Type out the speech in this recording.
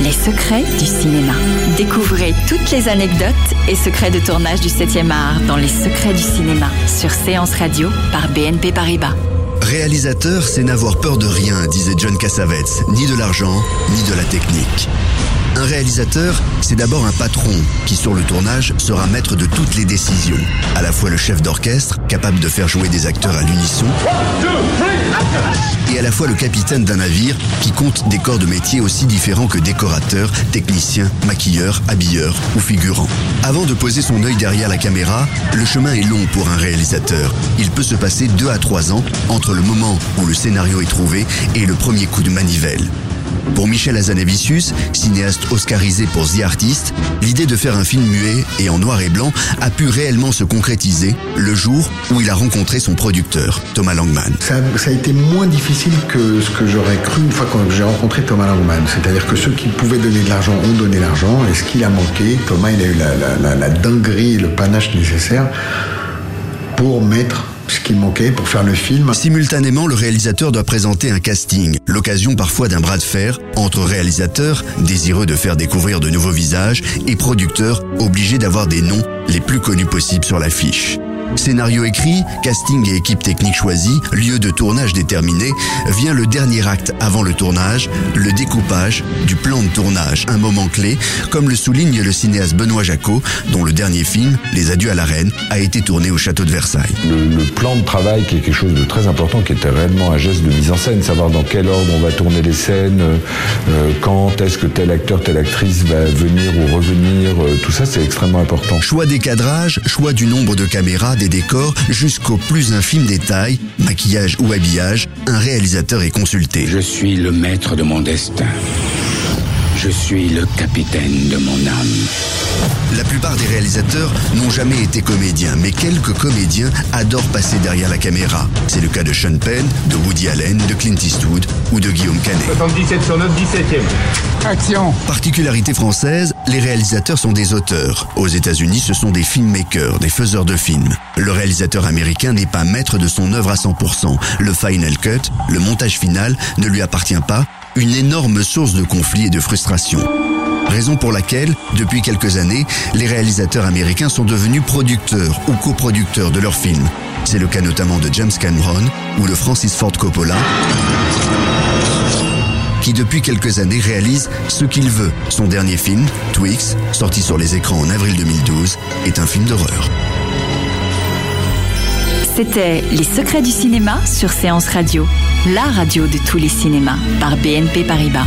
Les secrets du cinéma. Découvrez toutes les anecdotes et secrets de tournage du 7e art dans Les secrets du cinéma sur Séance Radio par BNP Paribas. Réalisateur, c'est n'avoir peur de rien, disait John Cassavetes, ni de l'argent, ni de la technique. Un réalisateur, c'est d'abord un patron qui, sur le tournage, sera maître de toutes les décisions. À la fois le chef d'orchestre, capable de faire jouer des acteurs à l'unisson, à la fois le capitaine d'un navire qui compte des corps de métier aussi différents que décorateur, technicien, maquilleur, habilleur ou figurant. Avant de poser son œil derrière la caméra, le chemin est long pour un réalisateur. Il peut se passer deux à trois ans entre le moment où le scénario est trouvé et le premier coup de manivelle. Pour Michel Azanavicius, cinéaste oscarisé pour The Artist, l'idée de faire un film muet et en noir et blanc a pu réellement se concrétiser le jour où il a rencontré son producteur, Thomas Langman. Ça, a été moins difficile que ce que j'aurais cru une fois que j'ai rencontré Thomas Langman. C'est-à-dire que ceux qui pouvaient donner de l'argent ont donné l'argent, et ce qu'il a manqué, Thomas, il a eu la, la dinguerie et le panache nécessaire pour mettre ce qu'il manquait pour faire le film. Simultanément, le réalisateur doit présenter un casting, l'occasion parfois d'un bras de fer entre réalisateurs désireux de faire découvrir de nouveaux visages et producteurs obligés d'avoir des noms les plus connus possibles sur l'affiche. Scénario écrit, casting et équipe technique choisie, lieu de tournage déterminé, vient le dernier acte avant le tournage, le découpage du plan de tournage, un moment clé, comme le souligne le cinéaste Benoît Jacot, dont le dernier film, Les Adieux à la Reine, a été tourné au château de Versailles. Le, le, plan de travail qui est quelque chose de très important, qui était réellement un geste de mise en scène, savoir dans quel ordre on va tourner les scènes, euh, quand est-ce que tel acteur, telle actrice va venir ou revenir, euh, tout ça c'est extrêmement important. Choix des cadrages, choix du nombre de caméras, des décors jusqu'au plus infime détail, maquillage ou habillage, un réalisateur est consulté. Je suis le maître de mon destin. Je suis le capitaine de mon âme. La plupart des réalisateurs n'ont jamais été comédiens, mais quelques comédiens adorent passer derrière la caméra. C'est le cas de Sean Penn, de Woody Allen, de Clint Eastwood ou de Guillaume Canet. 77 sur notre 17e. Action Particularité française, les réalisateurs sont des auteurs. Aux États-Unis, ce sont des filmmakers, des faiseurs de films. Le réalisateur américain n'est pas maître de son œuvre à 100%. Le final cut, le montage final, ne lui appartient pas une énorme source de conflits et de frustration. Raison pour laquelle, depuis quelques années, les réalisateurs américains sont devenus producteurs ou coproducteurs de leurs films. C'est le cas notamment de James Cameron ou de Francis Ford Coppola, qui depuis quelques années réalise ce qu'il veut. Son dernier film, Twix, sorti sur les écrans en avril 2012, est un film d'horreur. C'était Les secrets du cinéma sur Séance Radio, la radio de tous les cinémas par BNP Paribas.